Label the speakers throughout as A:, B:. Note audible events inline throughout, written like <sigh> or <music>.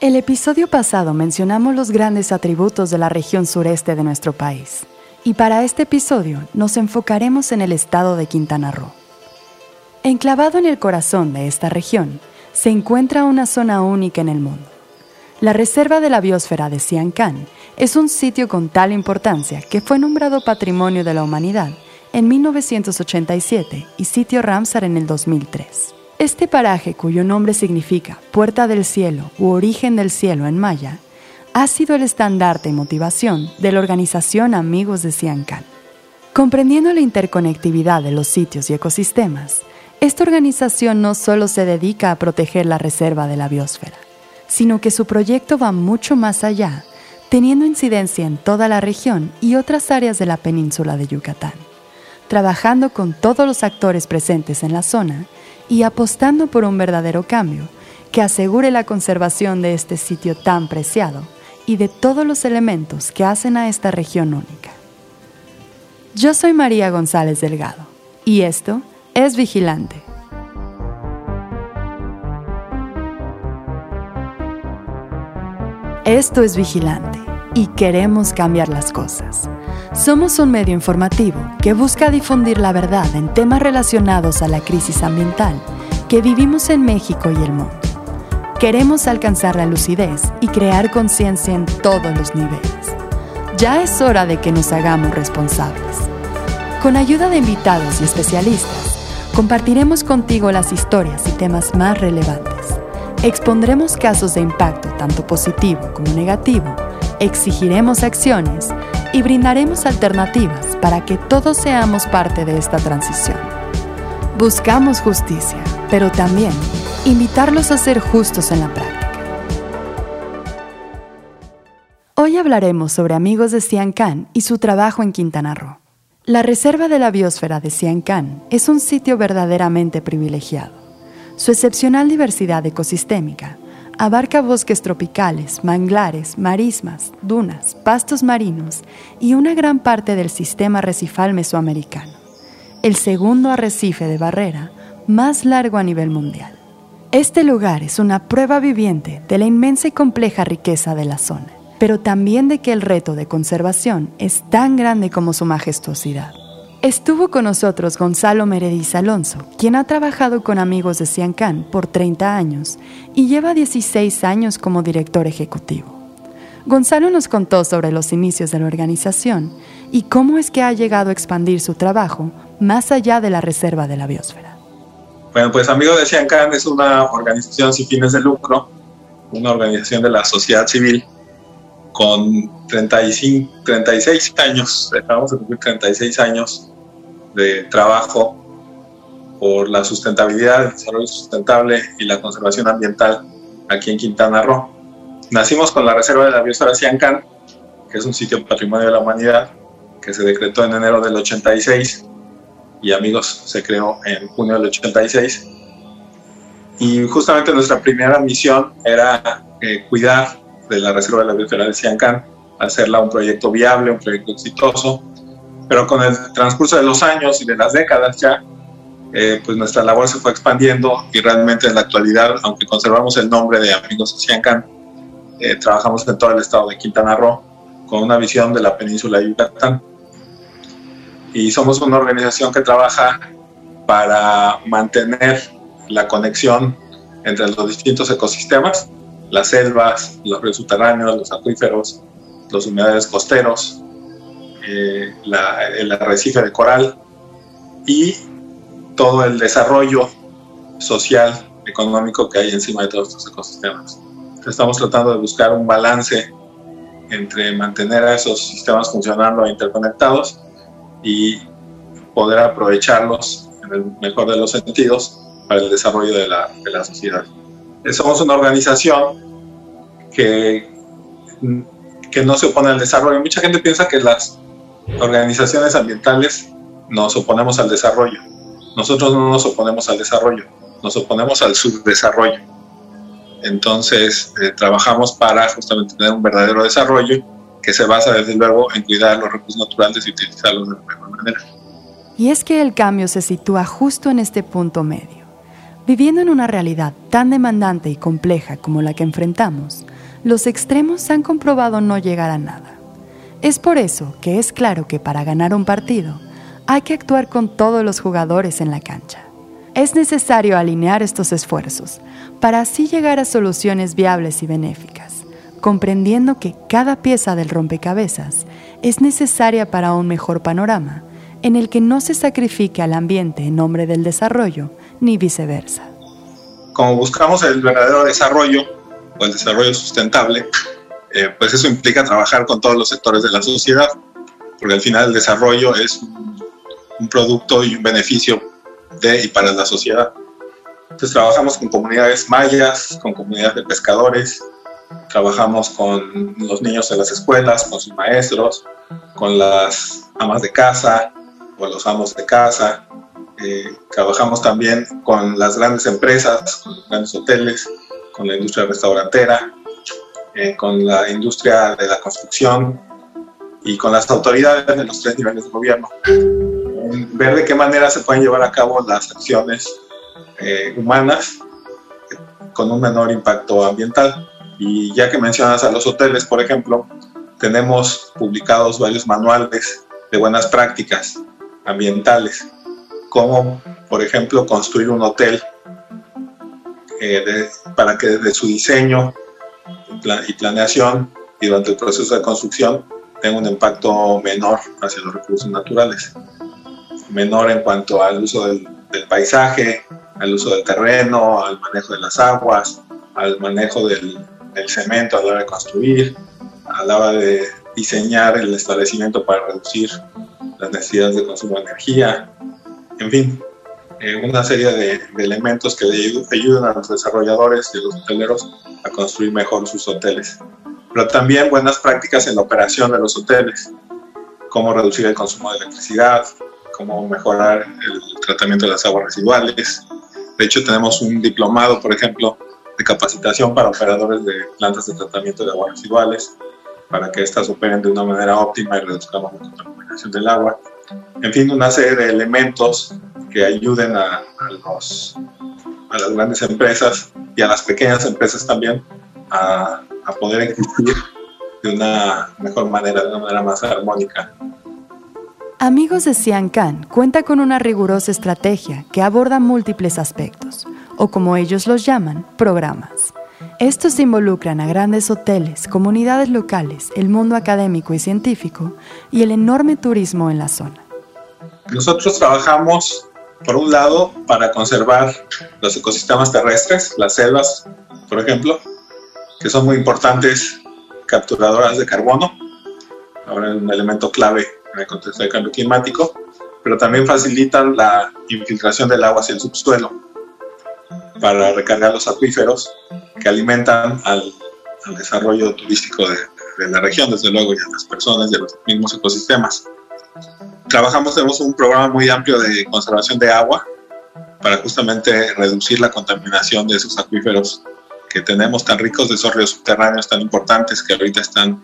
A: El episodio pasado mencionamos los grandes atributos de la región sureste de nuestro país, y para este episodio nos enfocaremos en el estado de Quintana Roo. Enclavado en el corazón de esta región, se encuentra una zona única en el mundo. La Reserva de la Biosfera de Siancán es un sitio con tal importancia que fue nombrado Patrimonio de la Humanidad en 1987 y sitio Ramsar en el 2003. Este paraje, cuyo nombre significa Puerta del Cielo u Origen del Cielo en maya, ha sido el estandarte y motivación de la organización Amigos de Siancán. Comprendiendo la interconectividad de los sitios y ecosistemas, esta organización no solo se dedica a proteger la reserva de la biosfera, sino que su proyecto va mucho más allá, teniendo incidencia en toda la región y otras áreas de la península de Yucatán, trabajando con todos los actores presentes en la zona y apostando por un verdadero cambio que asegure la conservación de este sitio tan preciado y de todos los elementos que hacen a esta región única. Yo soy María González Delgado y esto es Vigilante. Esto es Vigilante y queremos cambiar las cosas. Somos un medio informativo que busca difundir la verdad en temas relacionados a la crisis ambiental que vivimos en México y el mundo. Queremos alcanzar la lucidez y crear conciencia en todos los niveles. Ya es hora de que nos hagamos responsables. Con ayuda de invitados y especialistas, compartiremos contigo las historias y temas más relevantes. Expondremos casos de impacto tanto positivo como negativo, exigiremos acciones y brindaremos alternativas para que todos seamos parte de esta transición. Buscamos justicia, pero también invitarlos a ser justos en la práctica. Hoy hablaremos sobre Amigos de Siancán y su trabajo en Quintana Roo. La Reserva de la Biosfera de Siancán es un sitio verdaderamente privilegiado. Su excepcional diversidad ecosistémica Abarca bosques tropicales, manglares, marismas, dunas, pastos marinos y una gran parte del sistema arrecifal mesoamericano, el segundo arrecife de barrera más largo a nivel mundial. Este lugar es una prueba viviente de la inmensa y compleja riqueza de la zona, pero también de que el reto de conservación es tan grande como su majestuosidad. Estuvo con nosotros Gonzalo Merediz Alonso, quien ha trabajado con amigos de Ciancán por 30 años y lleva 16 años como director ejecutivo. Gonzalo nos contó sobre los inicios de la organización y cómo es que ha llegado a expandir su trabajo más allá de la reserva de la biosfera.
B: Bueno, pues Amigos de Ciancán es una organización sin fines de lucro, una organización de la sociedad civil con 35, 36 años, estamos a cumplir 36 años de trabajo por la sustentabilidad, el desarrollo sustentable y la conservación ambiental aquí en Quintana Roo. Nacimos con la Reserva de la Biosfera Siancán, que es un sitio patrimonio de la humanidad, que se decretó en enero del 86 y Amigos se creó en junio del 86. Y justamente nuestra primera misión era eh, cuidar de la Reserva de la Biosfera de Siancán, hacerla un proyecto viable, un proyecto exitoso, pero con el transcurso de los años y de las décadas ya, eh, pues nuestra labor se fue expandiendo y realmente en la actualidad, aunque conservamos el nombre de Amigos de Ciancán, eh, trabajamos en todo el estado de Quintana Roo con una visión de la península de Yucatán. Y somos una organización que trabaja para mantener la conexión entre los distintos ecosistemas, las selvas, los ríos subterráneos, los acuíferos, los humedales costeros, eh, el arrecife de coral y todo el desarrollo social, económico que hay encima de todos estos ecosistemas. estamos tratando de buscar un balance entre mantener a esos sistemas funcionando e interconectados y poder aprovecharlos en el mejor de los sentidos para el desarrollo de la, de la sociedad. Somos una organización que, que no se opone al desarrollo. Mucha gente piensa que las organizaciones ambientales nos oponemos al desarrollo. Nosotros no nos oponemos al desarrollo, nos oponemos al subdesarrollo. Entonces, eh, trabajamos para justamente tener un verdadero desarrollo que se basa, desde luego, en cuidar los recursos naturales y utilizarlos de la mejor manera.
A: Y es que el cambio se sitúa justo en este punto medio. Viviendo en una realidad tan demandante y compleja como la que enfrentamos, los extremos han comprobado no llegar a nada. Es por eso que es claro que para ganar un partido hay que actuar con todos los jugadores en la cancha. Es necesario alinear estos esfuerzos para así llegar a soluciones viables y benéficas, comprendiendo que cada pieza del rompecabezas es necesaria para un mejor panorama en el que no se sacrifique al ambiente en nombre del desarrollo, ni viceversa.
B: Como buscamos el verdadero desarrollo o el desarrollo sustentable, eh, pues eso implica trabajar con todos los sectores de la sociedad, porque al final el desarrollo es un producto y un beneficio de y para la sociedad. Entonces trabajamos con comunidades mayas, con comunidades de pescadores, trabajamos con los niños en las escuelas, con sus maestros, con las amas de casa o los amos de casa. Eh, trabajamos también con las grandes empresas, con los grandes hoteles, con la industria restaurantera, eh, con la industria de la construcción y con las autoridades de los tres niveles de gobierno. ver de qué manera se pueden llevar a cabo las acciones eh, humanas con un menor impacto ambiental. Y ya que mencionas a los hoteles, por ejemplo, tenemos publicados varios manuales de buenas prácticas ambientales, como por ejemplo construir un hotel eh, para que desde su diseño y planeación y durante el proceso de construcción tenga un impacto menor hacia los recursos naturales, menor en cuanto al uso del, del paisaje, al uso del terreno, al manejo de las aguas, al manejo del, cemento a la hora de construir, a la hora de diseñar el establecimiento para reducir las necesidades de consumo de energía, en fin, eh, una serie de, elementos que ayudan a los desarrolladores y a los hoteleros construir mejor sus hoteles. Pero también buenas prácticas en la operación de los hoteles, cómo reducir el consumo de electricidad, cómo mejorar el tratamiento de las aguas residuales, de hecho, tenemos un diplomado, por ejemplo, de capacitación para operadores de plantas de tratamiento de aguas residuales, para que éstas operen de una manera óptima y reduzcamos la contaminación del agua. En fin, una serie de elementos que ayuden a, los, a las grandes empresas y a las pequeñas empresas también a, a poder existir de una mejor manera, de una manera más armónica
A: Amigos de Can cuenta con una rigurosa estrategia que aborda múltiples aspectos, o como ellos los llaman, programas. Estos involucran a grandes hoteles, comunidades locales, el mundo académico y científico y el enorme turismo en la zona.
B: Nosotros trabajamos, por un lado, para conservar los ecosistemas terrestres, las selvas, por ejemplo, que son muy importantes capturadoras de carbono. Ahora un elemento clave en el contexto del cambio climático, pero también facilitan la infiltración del agua hacia el subsuelo para recargar los acuíferos que alimentan al, desarrollo turístico de, la región, desde luego, y a las personas y a los mismos ecosistemas. Trabajamos, tenemos un programa muy amplio de conservación de agua para justamente reducir la contaminación de esos acuíferos que tenemos tan ricos, de esos ríos subterráneos tan importantes que ahorita están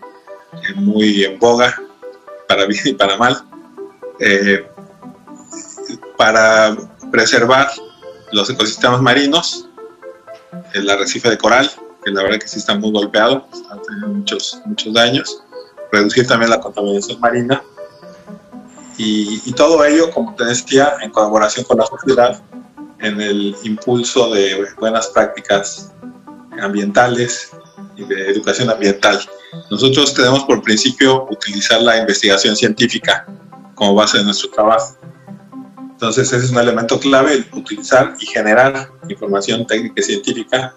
B: eh, muy en boga para bien y para mal, eh, para preservar los ecosistemas marinos, el arrecife de coral, que la verdad que sí está muy golpeado, está teniendo muchos, muchos daños, reducir también la contaminación marina y, y, todo ello, como te decía, en colaboración con la sociedad en el impulso de buenas prácticas ambientales y de educación ambiental. Nosotros tenemos por principio utilizar la investigación científica como base de nuestro trabajo. Entonces ese es un elemento clave, utilizar y generar información técnica y científica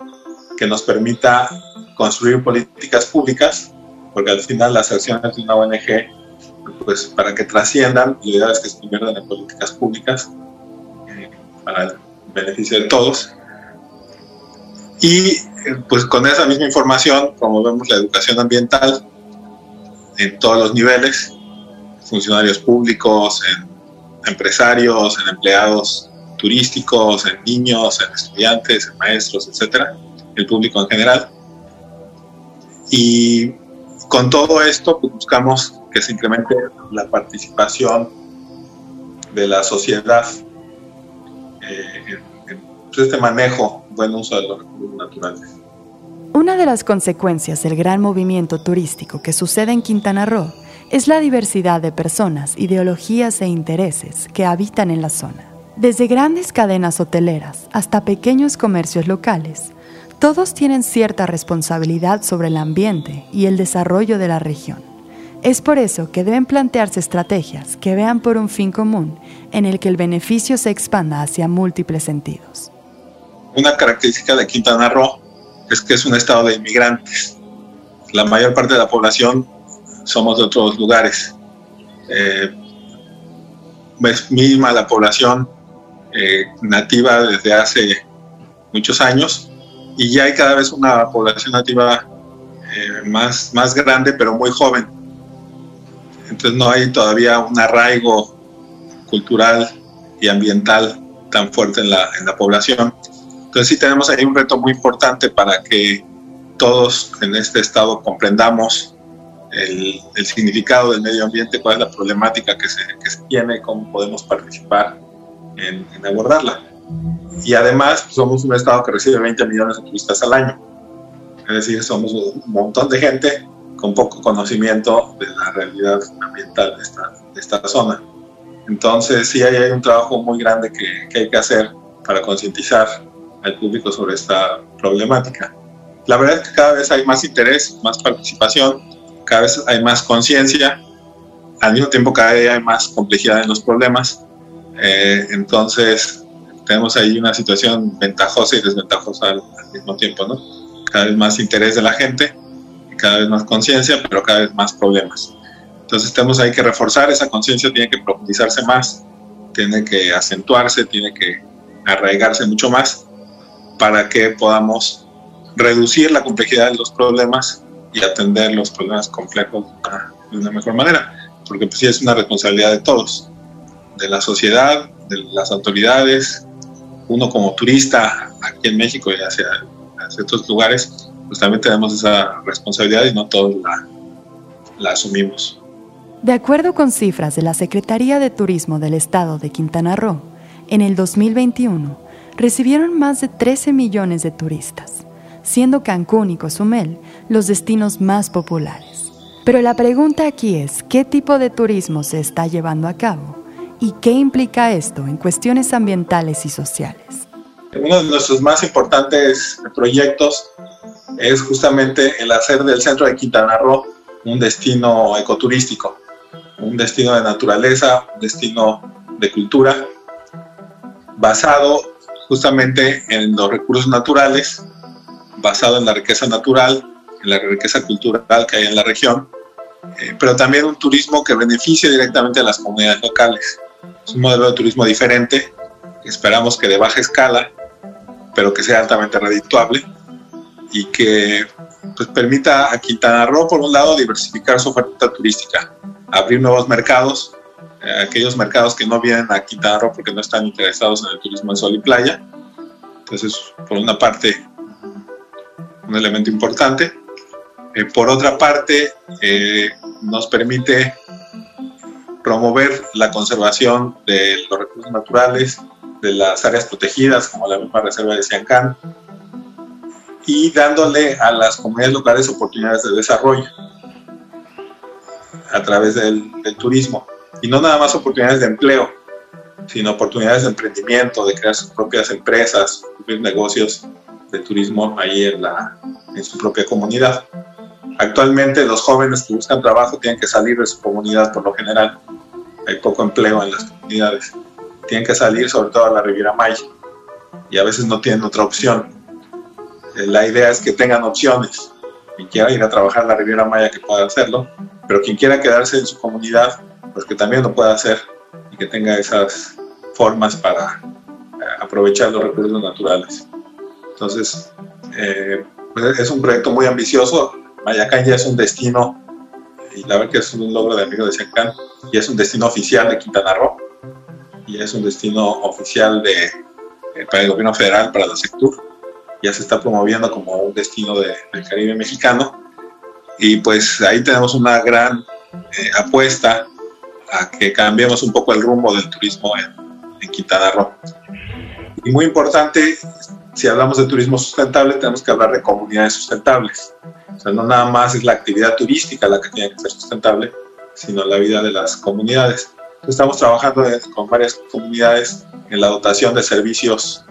B: que nos permita construir políticas públicas, porque al final las acciones de una ONG, pues para que trasciendan, la idea es que se conviertan en políticas públicas eh, para el beneficio de todos. Y pues con esa misma información promovemos la educación ambiental en todos los niveles, funcionarios públicos, en empresarios, en empleados turísticos, en niños, en estudiantes, en maestros, etcétera, el público en general. Y con todo esto pues, buscamos que se incremente la participación de la sociedad eh, en, en, este manejo, buen uso de los recursos naturales.
A: Una de las consecuencias del gran movimiento turístico que sucede en Quintana Roo es la diversidad de personas, ideologías e intereses que habitan en la zona. Desde grandes cadenas hoteleras hasta pequeños comercios locales, todos tienen cierta responsabilidad sobre el ambiente y el desarrollo de la región. Es por eso que deben plantearse estrategias que vean por un fin común en el que el beneficio se expanda hacia múltiples sentidos.
B: Una característica de Quintana Roo es que es un estado de inmigrantes. La mayor parte de la población somos de otros lugares. Eh, es mínima la población eh, nativa desde hace muchos años y ya hay cada vez una población nativa eh, más, más grande pero muy joven entonces no hay todavía un arraigo cultural y ambiental tan fuerte en la, en la población. Entonces sí tenemos ahí un reto muy importante para que todos en este estado comprendamos el, significado del medio ambiente, cuál es la problemática que se, que se tiene, cómo podemos participar en, en abordarla. Y además pues, somos un estado que recibe 20 millones de turistas al año. Es decir, somos un montón de gente con poco conocimiento de la realidad ambiental de esta, de esta zona. Entonces sí hay, un trabajo muy grande que, que hay que hacer para concientizar al público sobre esta problemática. La verdad es que cada vez hay más interés, más participación, cada vez hay más conciencia, al mismo tiempo cada vez hay más complejidad en los problemas. Eh, entonces tenemos ahí una situación ventajosa y desventajosa al, al mismo tiempo, ¿no? Cada vez más interés de la gente cada vez más conciencia, pero cada vez más problemas. Entonces tenemos ahí que reforzar esa conciencia, tiene que profundizarse más, tiene que acentuarse, tiene que arraigarse mucho más para que podamos reducir la complejidad de los problemas y atender los problemas complejos de una mejor manera, porque pues sí es una responsabilidad de todos, de la sociedad, de las autoridades, uno como turista aquí en México y hacia, hacia otros lugares, pues también tenemos esa responsabilidad y no todos la, la asumimos.
A: De acuerdo con cifras de la Secretaría de Turismo del Estado de Quintana Roo, en el 2021 recibieron más de 13 millones de turistas, siendo Cancún y Cozumel los destinos más populares. Pero la pregunta aquí es, ¿qué tipo de turismo se está llevando a cabo? ¿Y qué implica esto en cuestiones ambientales y sociales?
B: Uno de nuestros más importantes proyectos es justamente el hacer del centro de Quintana Roo un destino ecoturístico, un destino de naturaleza, un destino de cultura, basado justamente en los recursos naturales, basado en la riqueza natural, en la riqueza cultural que hay en la región, eh, pero también un turismo que beneficie directamente a las comunidades locales. Es un modelo de turismo diferente, esperamos que de baja escala, pero que sea altamente redituable y que pues, permita a Quintana Roo, por un lado, diversificar su oferta turística, abrir nuevos mercados, eh, aquellos mercados que no vienen a Quintana Roo porque no están interesados en el turismo de sol y playa. Entonces, por una parte, un elemento importante. Eh, por otra parte, eh, nos permite promover la conservación de los recursos naturales, de las áreas protegidas, como la misma reserva de Siancán, y dándole a las comunidades locales oportunidades de desarrollo a través del, turismo. Y no nada más oportunidades de empleo, sino oportunidades de emprendimiento, de crear sus propias empresas, sus negocios de turismo ahí en, la, en su propia comunidad. Actualmente los jóvenes que buscan trabajo tienen que salir de su comunidad por lo general. Hay poco empleo en las comunidades. Tienen que salir sobre todo a la Riviera Maya y a veces no tienen otra opción eh, la idea es que tengan opciones. Quien quiera ir a trabajar en la Riviera Maya que pueda hacerlo, pero quien quiera quedarse en su comunidad, pues que también lo pueda hacer y que tenga esas formas para eh, aprovechar los recursos naturales. Entonces, eh, pues es un proyecto muy ambicioso. Mayacán ya es un destino, y la verdad que es un logro de amigo de Siancán, y es un destino oficial de Quintana Roo, y es un destino oficial de, para el gobierno federal, para la sector ya se está promoviendo como un destino de, del Caribe mexicano. Y pues ahí tenemos una gran eh, apuesta a que cambiemos un poco el rumbo del turismo en, en Quintana Roo. Y muy importante, si hablamos de turismo sustentable, tenemos que hablar de comunidades sustentables. O sea, no nada más es la actividad turística la que tiene que ser sustentable, sino la vida de las comunidades. Estamos trabajando con varias comunidades en la dotación de servicios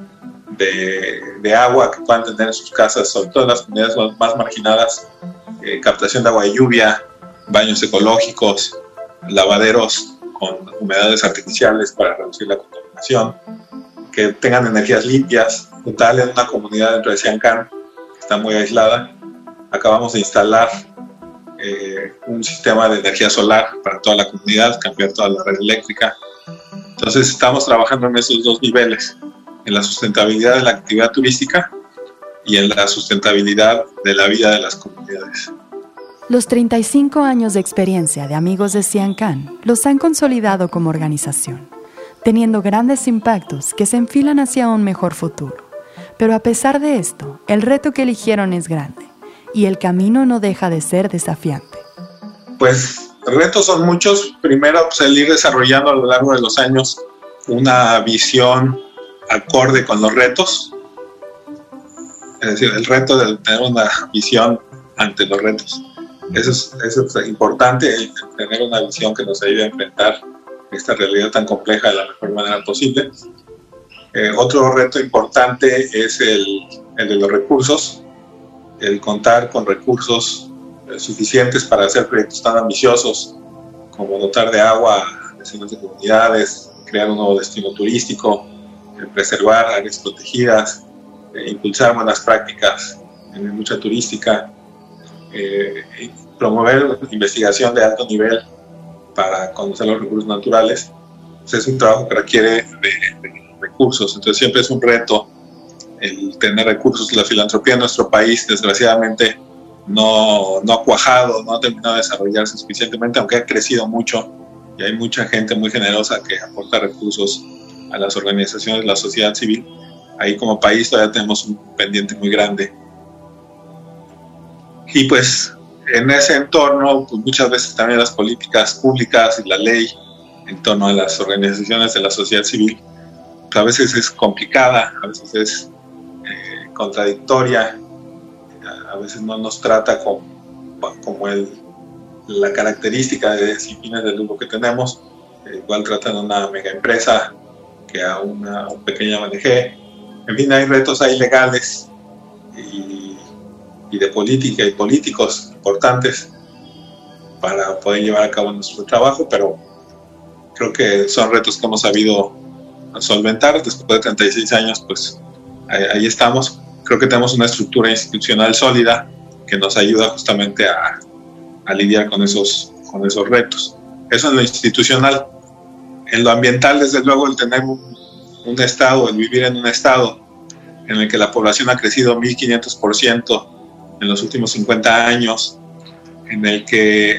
B: de, agua que puedan tener en sus casas, sobre todo en las comunidades más marginadas, eh, captación de agua de lluvia, baños ecológicos, lavaderos con humedades artificiales para reducir la contaminación, que tengan energías limpias. Total, en una comunidad dentro de Siancán, que está muy aislada, acabamos de instalar eh, un sistema de energía solar para toda la comunidad, cambiar toda la red eléctrica. Entonces estamos trabajando en esos dos niveles, en la sustentabilidad de la actividad turística y en la sustentabilidad de la vida de las comunidades.
A: Los 35 años de experiencia de Amigos de Siancán los han consolidado como organización, teniendo grandes impactos que se enfilan hacia un mejor futuro. Pero a pesar de esto, el reto que eligieron es grande y el camino no deja de ser desafiante.
B: Pues retos son muchos. Primero, pues, el ir desarrollando a lo largo de los años una visión acorde con los retos. Es decir, el reto de tener una visión ante los retos. Eso es, importante, tener una visión que nos ayude a enfrentar esta realidad tan compleja de la mejor manera posible. Eh, otro reto importante es el de los recursos el contar con recursos eh, suficientes para hacer proyectos tan ambiciosos como dotar de agua a vecinos de comunidades, crear un nuevo destino turístico, eh, preservar áreas protegidas, eh, impulsar buenas prácticas en la lucha turística, promover investigación de alto nivel para conocer los recursos naturales. Pues es un trabajo que requiere de recursos, entonces siempre es un reto el tener recursos. La filantropía en nuestro país, desgraciadamente, no, no ha cuajado, no ha terminado de desarrollarse suficientemente, aunque ha crecido mucho y hay mucha gente muy generosa que aporta recursos a las organizaciones la sociedad civil. Ahí como país todavía tenemos un pendiente muy grande. Y pues en ese entorno, pues muchas veces también las políticas públicas y la ley en torno a las organizaciones de la sociedad civil, pues a veces es complicada, a veces es contradictoria, a veces no nos trata como, como el, la característica de sin fines de lucro que tenemos, eh, igual tratan a una mega empresa que a una, pequeña ONG. En fin, hay retos ahí legales y, y de política y políticos importantes para poder llevar a cabo nuestro trabajo, pero creo que son retos que hemos sabido solventar después de 36 años, pues ahí, estamos creo que tenemos una estructura institucional sólida que nos ayuda justamente a, a lidiar con esos, con esos retos. Eso en lo institucional. En lo ambiental, desde luego, el tener un, un estado, el vivir en un estado en el que la población ha crecido 1500% en los últimos 50 años, en el que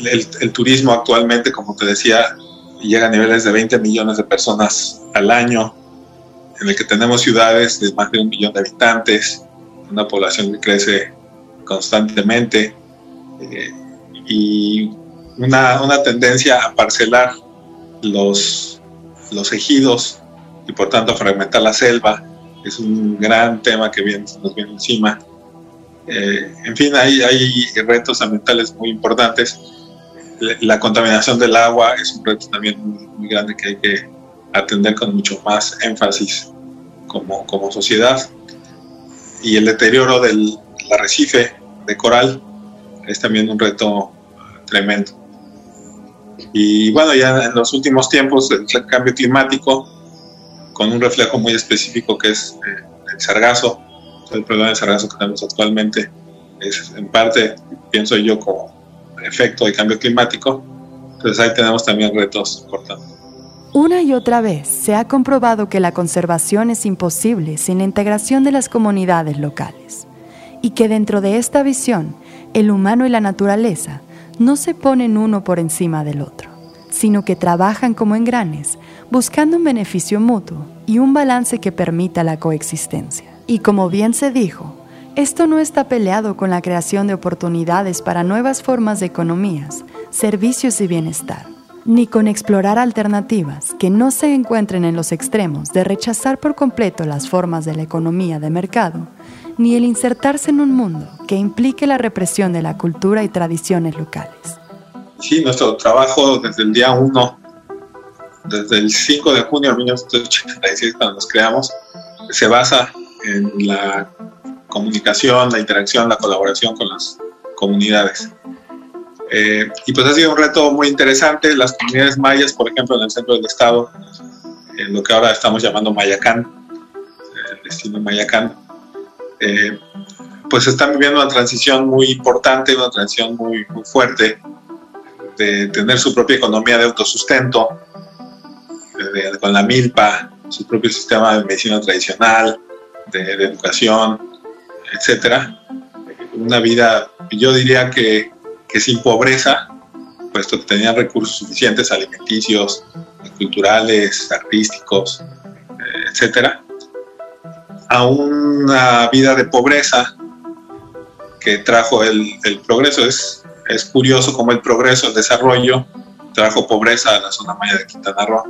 B: el, el, turismo actualmente, como te decía, llega a niveles de 20 millones de personas al año, en el que tenemos ciudades de más de un millón de habitantes, una población que crece constantemente eh, y una, una, tendencia a parcelar los, los ejidos y por tanto a fragmentar la selva. Es un gran tema que viene, nos viene encima. Eh, en fin, hay, hay retos ambientales muy importantes. La, contaminación del agua es un reto también muy grande que hay que atender con mucho más énfasis como, como sociedad. Y el deterioro del arrecife de coral es también un reto tremendo. Y bueno, ya en los últimos tiempos el cambio climático, con un reflejo muy específico que es eh, el sargazo, el problema del sargazo que tenemos actualmente es en parte, pienso yo, como efecto del cambio climático. Entonces ahí tenemos también retos importantes.
A: Una y otra vez se ha comprobado que la conservación es imposible sin la integración de las comunidades locales y que dentro de esta visión el humano y la naturaleza no se ponen uno por encima del otro, sino que trabajan como engranes buscando un beneficio mutuo y un balance que permita la coexistencia. Y como bien se dijo, esto no está peleado con la creación de oportunidades para nuevas formas de economías, servicios y bienestar ni con explorar alternativas que no se encuentren en los extremos de rechazar por completo las formas de la economía de mercado, ni el insertarse en un mundo que implique la represión de la cultura y tradiciones locales.
B: Sí, nuestro trabajo desde el día 1, desde el 5 de junio de 1986, cuando nos creamos, se basa en la comunicación, la interacción, la colaboración con las comunidades. Eh, y pues ha sido un reto muy interesante. Las comunidades mayas, por ejemplo, en el centro del estado, en lo que ahora estamos llamando Mayacán, el destino Mayacán, eh, pues están viviendo una transición muy importante, una transición muy, muy fuerte de tener su propia economía de autosustento, con la milpa, su propio sistema de medicina tradicional, de, educación, etcétera. Una vida, yo diría que, que sin pobreza, puesto que tenían recursos suficientes alimenticios, culturales, artísticos, eh, etcétera, a una vida de pobreza que trajo el, el progreso. Es, es curioso cómo el progreso, el desarrollo, trajo pobreza a la zona maya de Quintana Roo,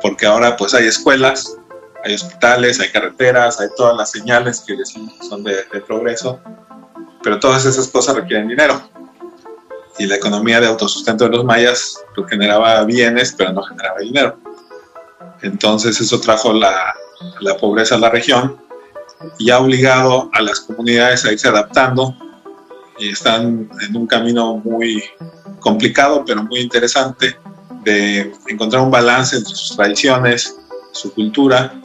B: porque ahora pues hay escuelas, hay hospitales, hay carreteras, hay todas las señales que decimos son de, progreso, pero todas esas cosas requieren dinero. Y la economía de autosustento de los mayas pues, generaba bienes, pero no generaba dinero. Entonces eso trajo la, la pobreza a la región y ha obligado a las comunidades a irse adaptando y están en un camino muy complicado pero muy interesante de encontrar un balance entre sus tradiciones, su cultura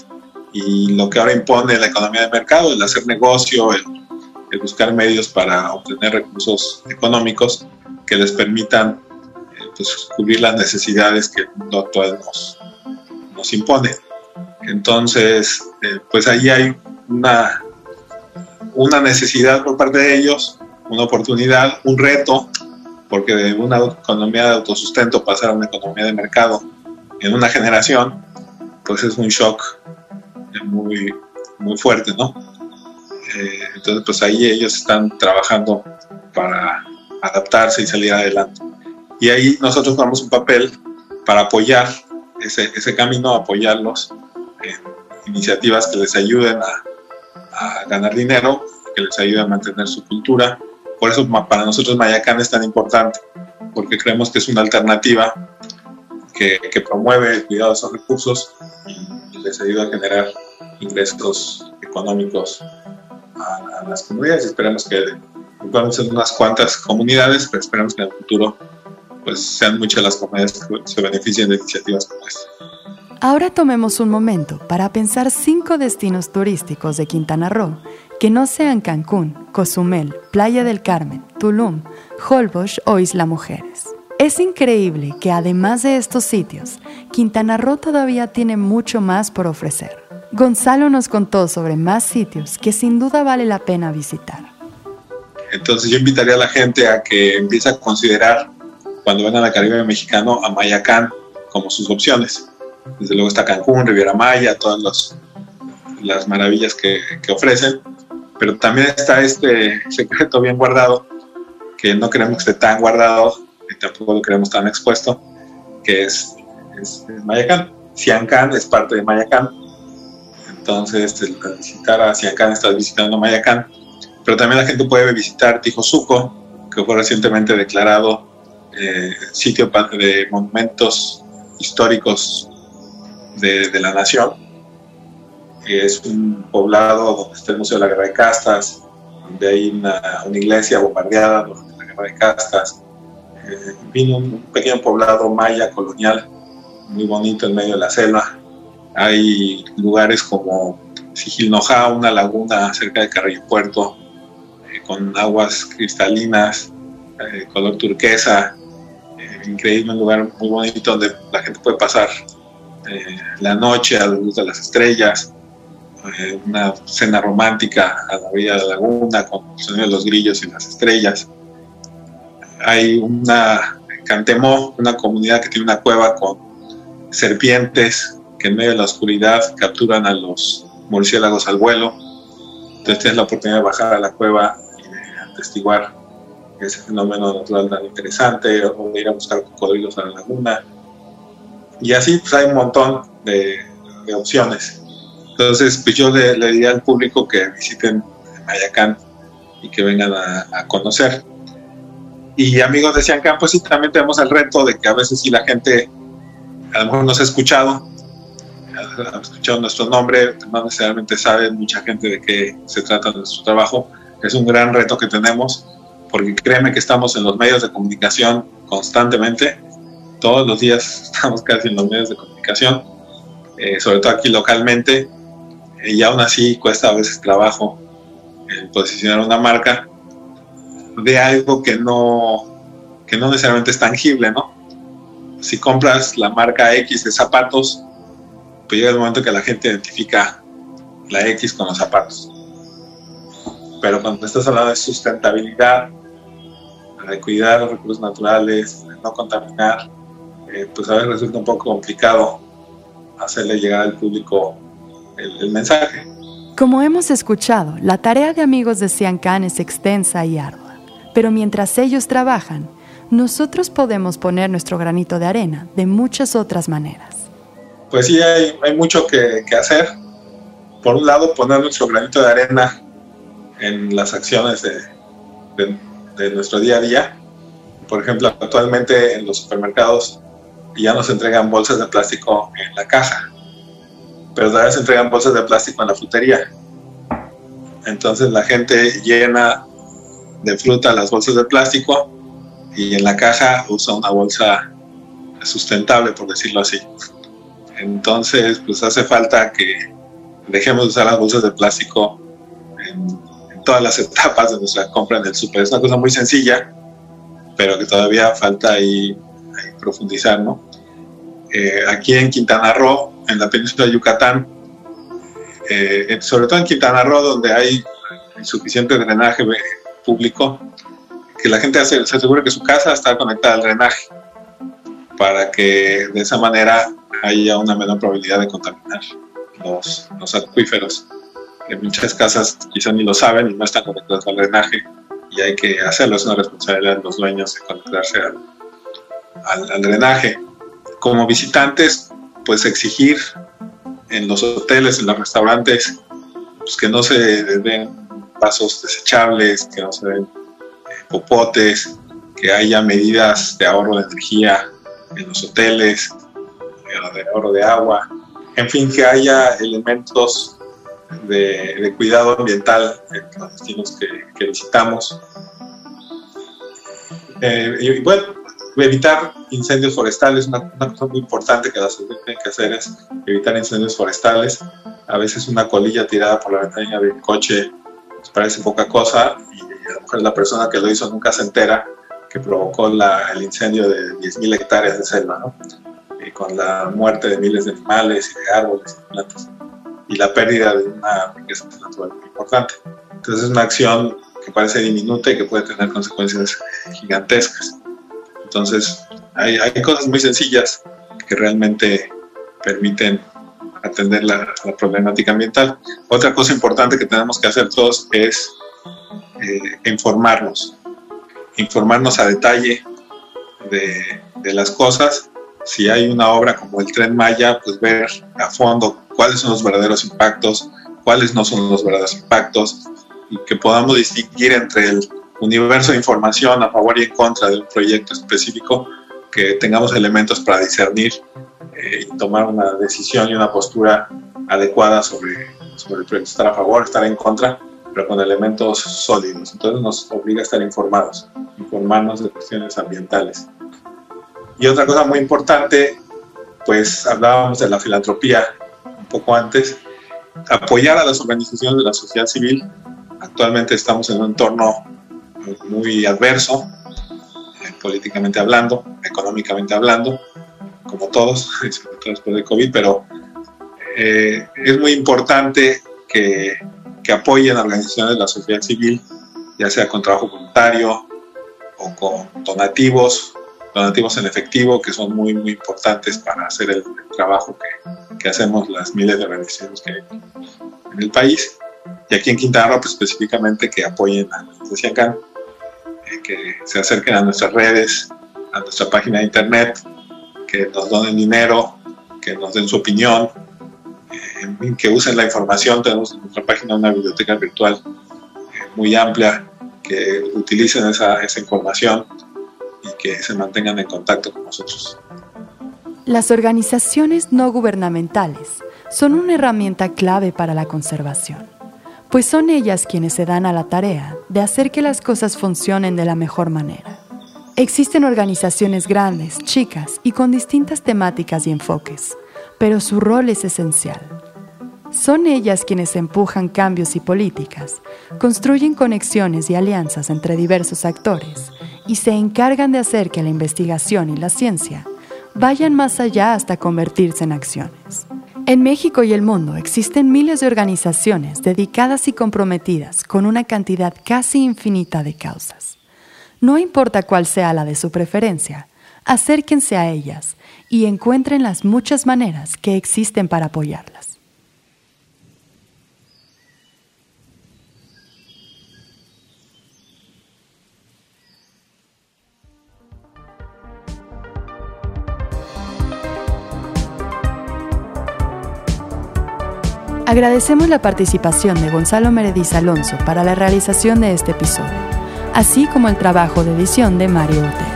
B: y lo que ahora impone la economía de mercado, el hacer negocio, el, buscar medios para obtener recursos económicos que les permitan eh, pues, cubrir las necesidades que el mundo actual nos, nos impone. Entonces, eh, pues ahí hay una, una necesidad por parte de ellos, una oportunidad, un reto, porque de una economía de autosustento pasar a una economía de mercado en una generación, pues es un shock muy, muy fuerte, ¿no? Eh, entonces, pues ahí ellos están trabajando para adaptarse y salir adelante. Y ahí nosotros damos un papel para apoyar ese, ese camino, apoyarlos en iniciativas que les ayuden a, a, ganar dinero, que les ayuden a mantener su cultura. Por eso para nosotros Mayacán es tan importante, porque creemos que es una alternativa que, que promueve el cuidado de esos recursos y les ayuda a generar ingresos económicos a, las comunidades. Esperemos que ser unas cuantas comunidades, pero esperemos que en el futuro pues sean muchas las comunidades que se beneficien de iniciativas como esta.
A: Ahora tomemos un momento para pensar cinco destinos turísticos de Quintana Roo que no sean Cancún, Cozumel, Playa del Carmen, Tulum, Holbox o Isla Mujeres. Es increíble que además de estos sitios, Quintana Roo todavía tiene mucho más por ofrecer. Gonzalo nos contó sobre más sitios que sin duda vale la pena visitar.
B: Entonces yo invitaría a la gente a que empiece a considerar cuando vengan al Caribe mexicano a Mayacán como sus opciones. Desde luego está Cancún, Riviera Maya, todas las maravillas que, ofrecen, pero también está este secreto bien guardado, que no queremos que esté tan guardado y tampoco lo queremos tan expuesto, que es, es, es Mayacán. Siancán es parte de Mayacán entonces, al visitar a Siancán estás visitando Mayacán. Pero también la gente puede visitar Tijosuco, que fue recientemente declarado eh, sitio de monumentos históricos de, la nación. Es un poblado donde está el Museo de la Guerra de Castas, donde hay una, iglesia bombardeada durante la Guerra de Castas. Eh, vino un pequeño poblado maya colonial, muy bonito en medio de la selva hay lugares como Sigilnoja, una laguna cerca de Carrillo Puerto, con aguas cristalinas, eh, color turquesa, eh, increíble, un lugar muy bonito donde la gente puede pasar la noche a la luz de las estrellas, una cena romántica a la orilla de la laguna con el sonido de los grillos y las estrellas. Hay una Cantemó, una comunidad que tiene una cueva con serpientes en medio de la oscuridad capturan a los murciélagos al vuelo. Entonces tienes la oportunidad de bajar a la cueva atestiguar ese fenómeno natural tan interesante, o ir a buscar cocodrilos a la laguna. Y así pues hay un montón de, opciones. Entonces, pues yo le, diría al público que visiten Mayacán y que vengan a, conocer. Y amigos de Siancán, pues sí, también tenemos el reto de que a veces si la gente a lo mejor nos ha escuchado, ha escuchado nuestro nombre, no necesariamente sabe mucha gente de qué se trata nuestro trabajo. Es un gran reto que tenemos, porque créeme que estamos en los medios de comunicación constantemente. Todos los días <laughs> estamos casi en los medios de comunicación, eh, sobre todo aquí localmente, y aún así cuesta a veces trabajo en posicionar una marca de algo que no, que no necesariamente es tangible, ¿no? Si compras la marca X de zapatos, pues llega el momento que la gente identifica la X con los zapatos. Pero cuando estás hablando de sustentabilidad, de cuidar los recursos naturales, de no contaminar, eh, pues a veces resulta un poco complicado hacerle llegar al público el, mensaje.
A: Como hemos escuchado, la tarea de amigos de Siancán es extensa y ardua, pero mientras ellos trabajan, nosotros podemos poner nuestro granito de arena de muchas otras maneras
B: pues sí hay, mucho que, hacer. Por un lado, poner nuestro granito de arena en las acciones de, nuestro día a día. Por ejemplo, actualmente en los supermercados ya nos entregan bolsas de plástico en la caja, pero todavía se entregan bolsas de plástico en la frutería. Entonces la gente llena de fruta las bolsas de plástico y en la caja usa una bolsa sustentable, por decirlo así. Entonces, pues hace falta que dejemos de usar las bolsas de plástico todas las <laughs> etapas de nuestra compra en el súper. Es una cosa muy sencilla, pero que todavía falta ahí, profundizar, ¿no? Eh, aquí en Quintana Roo, en la península de Yucatán, eh, sobre todo en Quintana Roo, donde hay suficiente drenaje público, que la gente se asegure que su casa está conectada al drenaje, para que de esa manera haya una menor probabilidad de contaminar los, los acuíferos. En muchas casas quizá ni lo saben y no están conectadas al drenaje y hay que hacerlo, es una responsabilidad de los dueños de conectarse al, al, drenaje. Como visitantes, pues exigir en los hoteles, en los restaurantes, pues que no se den vasos desechables, que no se den eh, popotes, que haya medidas de ahorro de energía en los hoteles, de oro de agua, en fin, que haya elementos de, cuidado ambiental en los destinos que, visitamos. Eh, y bueno, evitar incendios forestales, una, una, cosa muy importante que las autoridades tienen que hacer es evitar incendios forestales. A veces una colilla tirada por la ventana del coche pues, parece poca cosa y a lo mejor la persona que lo hizo nunca se entera que provocó la, el incendio de 10.000 hectáreas de selva. ¿no? con la muerte de miles de animales y de árboles y plantas y la pérdida de una riqueza natural muy importante. Entonces es una acción que parece diminuta y que puede tener consecuencias gigantescas. Entonces hay, hay cosas muy sencillas que realmente permiten atender la, problemática ambiental. Otra cosa importante que tenemos que hacer todos es eh, informarnos, informarnos a detalle de, de las cosas si hay una obra como el Tren Maya, pues ver a fondo cuáles son los verdaderos impactos, cuáles no son los verdaderos impactos, y que podamos distinguir entre el universo de información a favor y en contra de un proyecto específico, que tengamos elementos para discernir eh, y tomar una decisión y una postura adecuada sobre, sobre el proyecto, estar a favor, estar en contra, pero con elementos sólidos. Entonces nos obliga a estar informados, informarnos de cuestiones ambientales. Y otra cosa muy importante, pues hablábamos de la filantropía un poco antes, apoyar a las organizaciones de la sociedad civil. Actualmente estamos en un entorno muy adverso, eh, políticamente hablando, económicamente hablando, como todos, <laughs> después de COVID, pero eh, es muy importante que, que apoyen a organizaciones de la sociedad civil, ya sea con trabajo voluntario o con donativos donativos en efectivo que son muy, muy importantes para hacer el, trabajo que, que, hacemos las miles de organizaciones que hay en el país. Y aquí en Quintana Roo, pues, específicamente que apoyen a Ciancán. eh, que se acerquen a nuestras redes, a nuestra página de internet, que nos donen dinero, que nos den su opinión, eh, que usen la información. Tenemos en nuestra página una biblioteca virtual eh, muy amplia, que utilicen esa, esa información que se mantengan en contacto con nosotros.
A: Las organizaciones no gubernamentales son una herramienta clave para la conservación, pues son ellas quienes se dan a la tarea de hacer que las cosas funcionen de la mejor manera. Existen organizaciones grandes, chicas y con distintas temáticas y enfoques, pero su rol es esencial. Son ellas quienes empujan cambios y políticas, construyen conexiones y alianzas entre diversos actores y se encargan de hacer que la investigación y la ciencia vayan más allá hasta convertirse en acciones. En México y el mundo existen miles de organizaciones dedicadas y comprometidas con una cantidad casi infinita de causas. No importa cuál sea la de su preferencia, acérquense a ellas y encuentren las muchas maneras que existen para apoyarlas. Agradecemos la participación de Gonzalo Merediz Alonso para la realización de este episodio así como el trabajo de edición de Mario Ortega.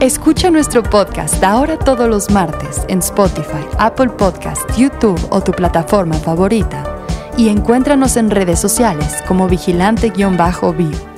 A: Escucha nuestro podcast ahora todos los martes en Spotify, Apple Podcast, YouTube o tu plataforma favorita y encuéntranos en redes sociales como vigilante-bio.